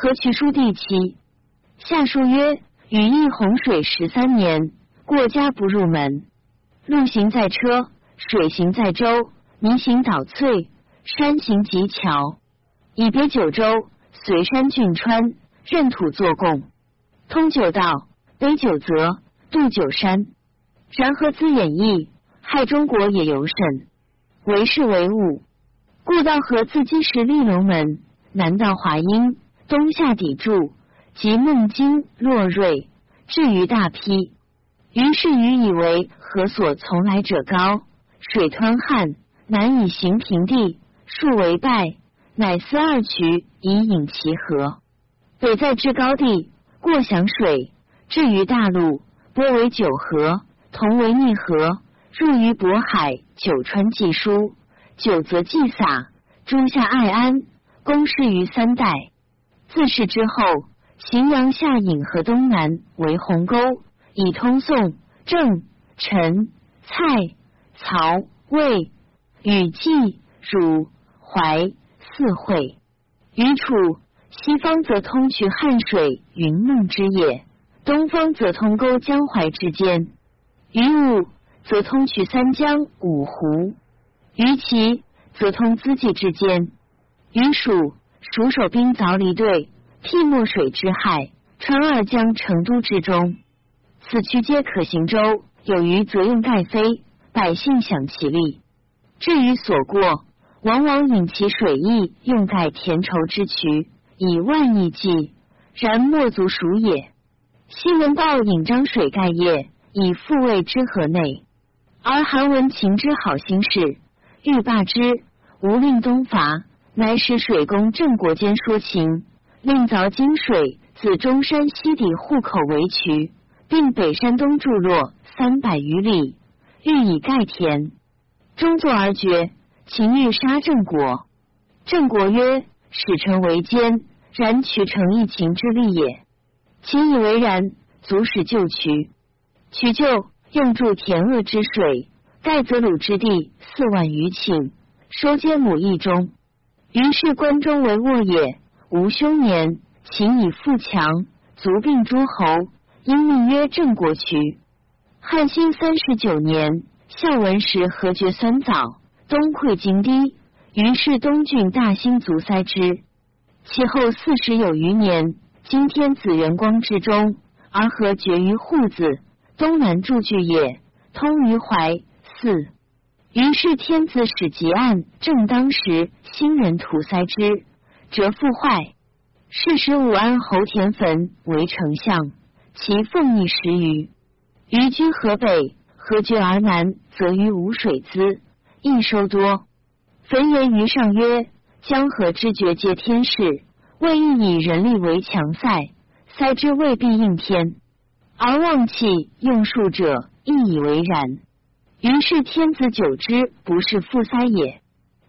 河渠书第七。下书曰：羽翼洪水十三年，过家不入门。路行在车，水行在舟，泥行倒翠，山行极桥。以别九州，随山峻川，任土作贡，通九道，北九泽，渡九山。然河资演义，害中国也尤甚。为是为物，故道河自积石立龙门，南到华阴，东下砥柱。及孟津、洛瑞，至于大批。于是禹以为河所从来者高，水湍旱，难以行平地，数为败，乃思二渠以引其河。北在至高地，过响水，至于大陆，波为九河，同为逆河，入于渤海，九川既疏，九泽既洒，诸夏爱安，公事于三代。自是之后。荥阳下引河东南为鸿沟，以通宋、郑、陈、蔡、曹、魏、禹、冀、汝、淮四会。于楚西方则通衢汉水、云梦之野；东方则通沟江淮之间。于武则通衢三江、五湖；于齐则通资济之间。于蜀蜀守兵凿离队。替墨水之害，川二江成都之中，此渠皆可行舟。有余则用盖飞，百姓享其利。至于所过，往往引其水邑，用盖田畴之渠，以万亿计，然莫足数也。西闻报引漳水盖业，以复卫之河内，而韩文秦之好心事，欲罢之，无令东伐，乃使水工郑国间说情。令凿金水自中山西底户口为渠，并北山东筑落三百余里，欲以盖田。终作而绝。秦欲杀郑国，郑国曰：“使臣为奸，然渠成一秦之利也。”秦以为然，足使救渠。渠救，用筑田鄂之水，盖泽鲁之地四万余顷，收皆母邑中。于是关中为沃也。吴兄年，秦以富强，卒并诸侯，因命曰郑国渠。汉兴三十九年，孝文时何绝酸枣，东溃荆堤，于是东郡大兴卒塞之。其后四十有余年，今天子元光之中，而何绝于户子，东南筑据也，通于淮泗。于是天子使吉案，正当时，新人屠塞之。折复坏，是时武安侯田汾为丞相，其奉邑十余。余居河北，何绝而南，则于无水资，益收多。汾言于上曰：江河之绝，皆天事，未易以人力为强塞，塞之未必应天，而忘弃用术者，亦以为然。于是天子久之，不是复塞也。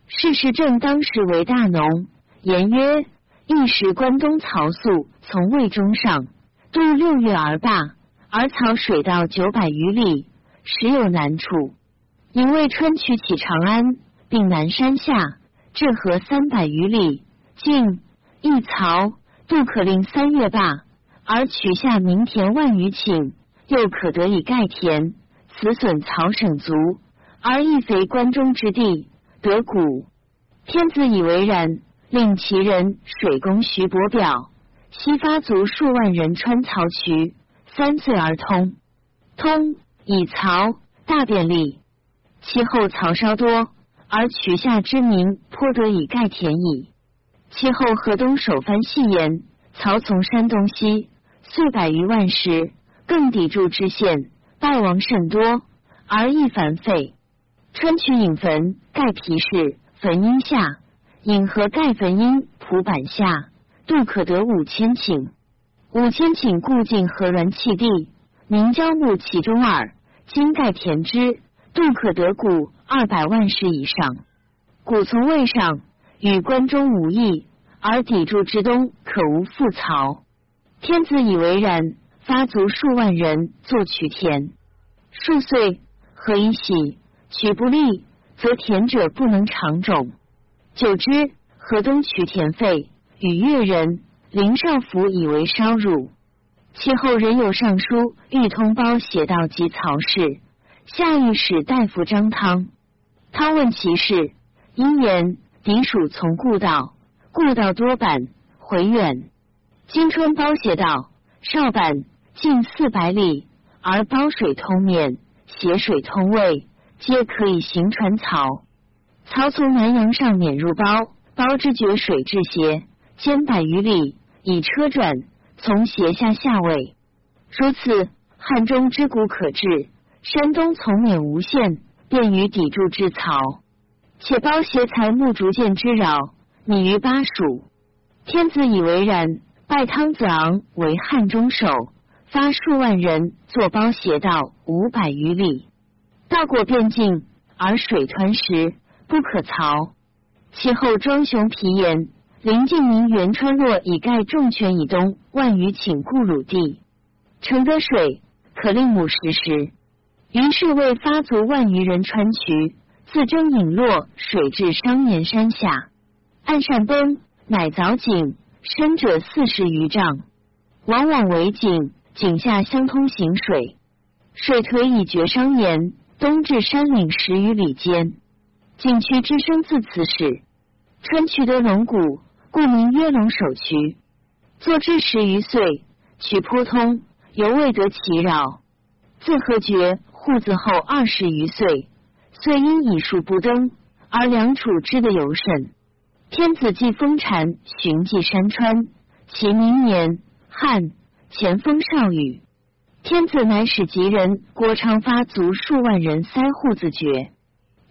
事实正当时为大农。言曰：一时关东曹素从魏中上，渡六月而罢，而曹水道九百余里，时有难处。引渭川取起长安，并南山下，至河三百余里，境一曹渡可令三月罢，而取下民田万余顷，又可得以盖田，此损曹省足，而益肥关中之地，得谷。天子以为然。令其人水攻徐伯表，西发卒数万人穿曹渠，三岁而通。通以曹大便利，其后曹稍多，而渠下之民颇得以盖田矣。其后河东首藩细言，曹从山东西，岁百余万石，更抵住之县，败亡甚多，而亦繁废。川渠引坟，盖皮氏坟阴下。引河盖坟阴蒲板下，渡可得五千顷。五千顷固尽河峦弃地，明交木其中耳。今盖田之，渡可得谷二百万石以上。谷从渭上，与关中无异，而砥柱之东可无复曹。天子以为然，发卒数万人作渠田。数岁，何以喜？渠不利，则田者不能长种。久之，河东渠田废，与越人林少府以为稍辱。其后仍有尚书欲通包写道及曹氏，下御史大夫张汤。汤问其事，因言敌属从故道，故道多板，回远。今春包写道：少板近四百里，而包水通面，斜水通渭，皆可以行船漕。曹从南阳上免入包，包之绝水至斜，兼百余里，以车转，从斜下下位。如此，汉中之谷可治，山东从免无限，便于抵住之曹。且包携财木逐渐之扰，拟于巴蜀。天子以为然，拜汤子昂为汉中守，发数万人坐包斜道五百余里，道过边境，而水湍时。不可曹。其后庄雄皮言，临晋明元川洛以盖重泉以东万余顷故鲁地，承得水，可令母食时。于是为发足万余人穿渠，自征引落水至商年山下，岸善崩，乃凿井，深者四十余丈，往往为井，井下相通行水，水颓以绝商岩，东至山岭十余里间。景渠之声自此始，川渠得龙骨，故名曰龙首渠。作之十余岁，渠颇通，犹未得其扰。自和绝户字后二十余岁，遂因以数不登，而梁楚之的尤甚。天子既封禅，寻迹山川，其明年汉前锋少羽。天子乃使吉人郭昌发卒数万人塞户自绝。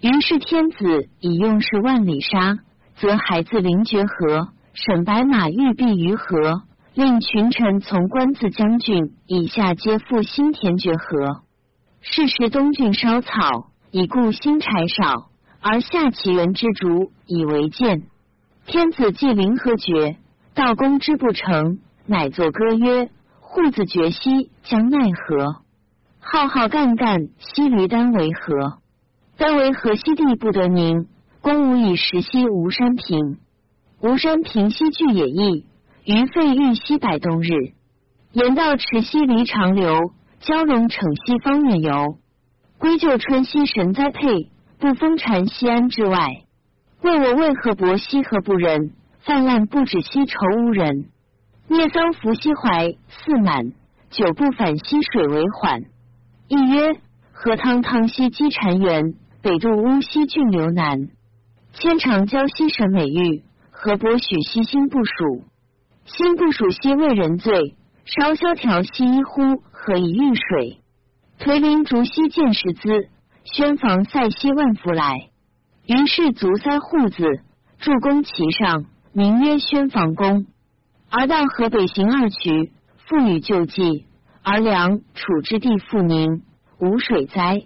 于是天子以用事万里沙，则孩子临绝河，沈白马欲避于河，令群臣从官自将军以下皆赴新田绝河。是时东郡烧草，以故新柴少，而下其人之竹以为鉴。天子既临河绝，道公之不成，乃作歌曰：“户子绝兮，将奈何？浩浩干干，兮驴丹为何？”丹为何西地不得宁，公无以石兮，无山平。无山平西据也易，于废玉兮百冬日。言道池兮离长流，蛟龙逞西方远游。归咎春兮神栽配，不封禅西安之外。问我为何薄兮何不仁，泛滥不止西愁无人。聂桑伏西淮四满，久不反西水为缓。亦曰河汤汤兮积禅园。北渡乌溪郡流南，千长交兮神美玉，何伯许兮心不属。心不属兮为人罪，稍萧条兮一呼，何以御水？颓林竹兮见石资，轩房塞兮万福来。于是足塞户子，筑宫其上，名曰宣房宫。而到河北行二渠，妇女救济，而梁楚之地复宁，无水灾。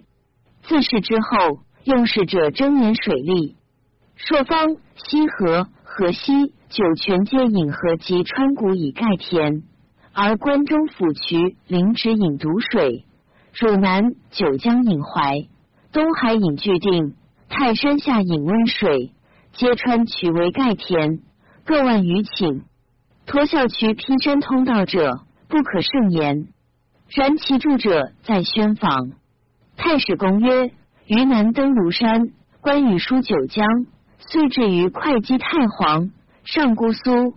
自是之后，用事者争言水利，朔方、西河、河西、九泉皆引河及川谷以盖田，而关中府渠、临直引毒水，汝南、九江引淮，东海引巨定，泰山下引温水，揭川渠为盖田，各万余顷。脱孝渠披山通道者，不可胜言。然其住者在宣坊。太史公曰：于南登庐山，关羽书九江，遂至于会稽太皇、上姑苏、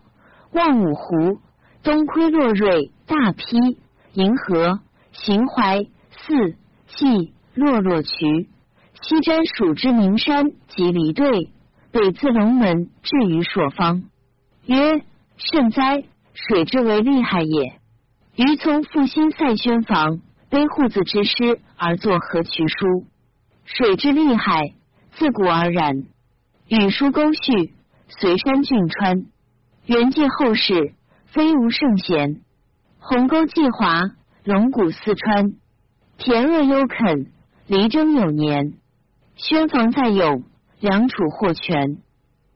望五湖、东窥洛瑞、大邳、银河、行淮、泗、蓟、洛洛渠，西瞻蜀之名山及离对，北自龙门至于朔方。曰：甚哉！水之为利害也。余从复兴塞宣房。背户子之师而作河渠书，水之厉害，自古而然。与书沟序，随山峻川，元界后世，非无圣贤。鸿沟既华，龙骨四川，田恶幽垦，离征有年。宣房再用，梁楚获权。